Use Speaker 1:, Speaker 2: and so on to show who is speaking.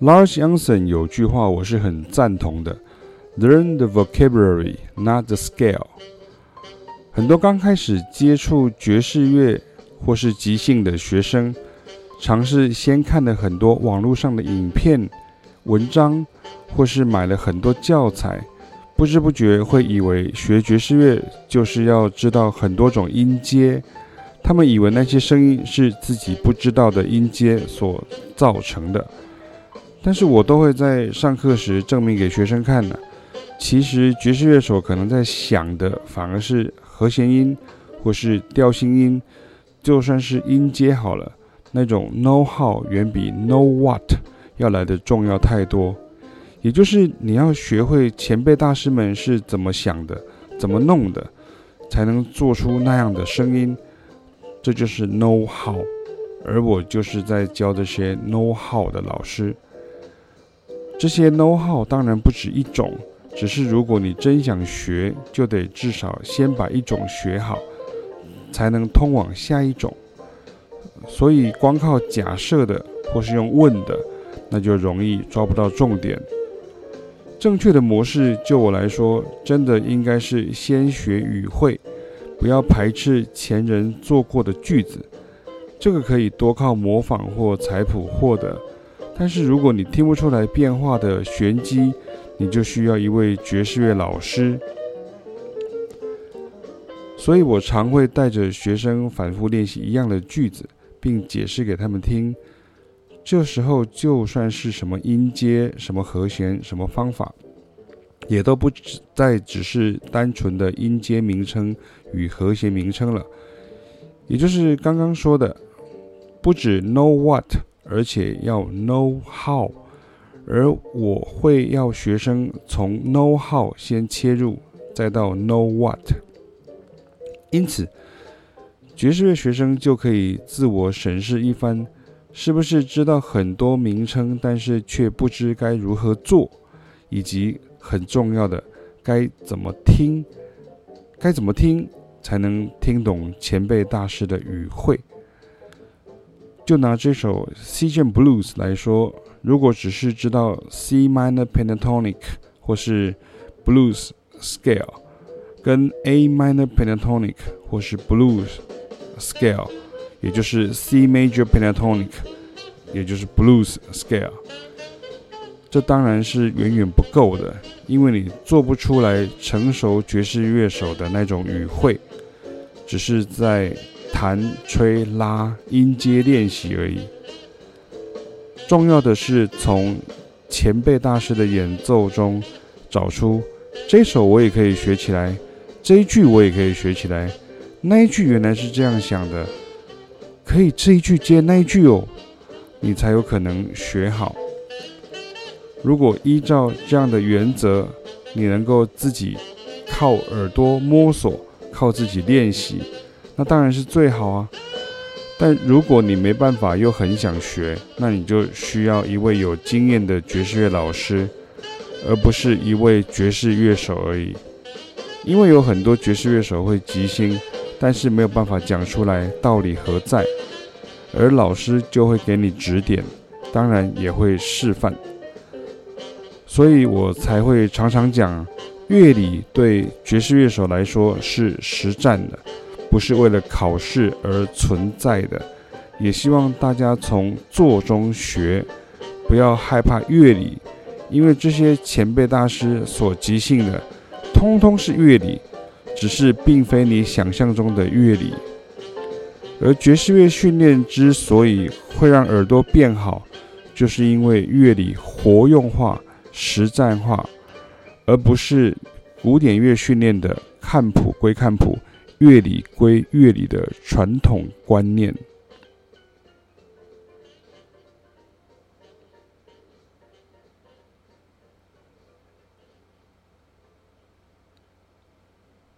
Speaker 1: Lars Janson 有句话我是很赞同的：“Learn the vocabulary, not the scale。”很多刚开始接触爵士乐或是即兴的学生，尝试先看了很多网络上的影片、文章，或是买了很多教材，不知不觉会以为学爵士乐就是要知道很多种音阶。他们以为那些声音是自己不知道的音阶所造成的。但是我都会在上课时证明给学生看的。其实爵士乐手可能在想的反而是和弦音或是调性音，就算是音阶好了，那种 know how 远比 know what 要来的重要太多。也就是你要学会前辈大师们是怎么想的，怎么弄的，才能做出那样的声音。这就是 know how，而我就是在教这些 know how 的老师。这些 know how 当然不止一种，只是如果你真想学，就得至少先把一种学好，才能通往下一种。所以光靠假设的或是用问的，那就容易抓不到重点。正确的模式，就我来说，真的应该是先学语汇，不要排斥前人做过的句子，这个可以多靠模仿或采谱获得。但是如果你听不出来变化的玄机，你就需要一位爵士乐老师。所以我常会带着学生反复练习一样的句子，并解释给他们听。这时候就算是什么音阶、什么和弦、什么方法，也都不再只是单纯的音阶名称与和弦名称了。也就是刚刚说的，不止 know what。而且要 know how，而我会要学生从 know how 先切入，再到 know what。因此，爵士乐学生就可以自我审视一番，是不是知道很多名称，但是却不知该如何做，以及很重要的该怎么听，该怎么听才能听懂前辈大师的语汇。就拿这首 cj Blues 来说，如果只是知道 C minor pentatonic 或是 Blues Scale，跟 A minor pentatonic 或是 Blues Scale，也就是 C major pentatonic，也就是 Blues Scale，这当然是远远不够的，因为你做不出来成熟爵士乐手的那种语汇，只是在。弹、吹、拉音阶练习而已。重要的是从前辈大师的演奏中找出这首我也可以学起来，这一句我也可以学起来，那一句原来是这样想的，可以这一句接那一句哦，你才有可能学好。如果依照这样的原则，你能够自己靠耳朵摸索，靠自己练习。那当然是最好啊，但如果你没办法又很想学，那你就需要一位有经验的爵士乐老师，而不是一位爵士乐手而已。因为有很多爵士乐手会即兴，但是没有办法讲出来道理何在，而老师就会给你指点，当然也会示范。所以我才会常常讲，乐理对爵士乐手来说是实战的。不是为了考试而存在的，也希望大家从做中学，不要害怕乐理，因为这些前辈大师所即兴的，通通是乐理，只是并非你想象中的乐理。而爵士乐训练之所以会让耳朵变好，就是因为乐理活用化、实战化，而不是古典乐训练的看谱归看谱。乐理归乐理的传统观念。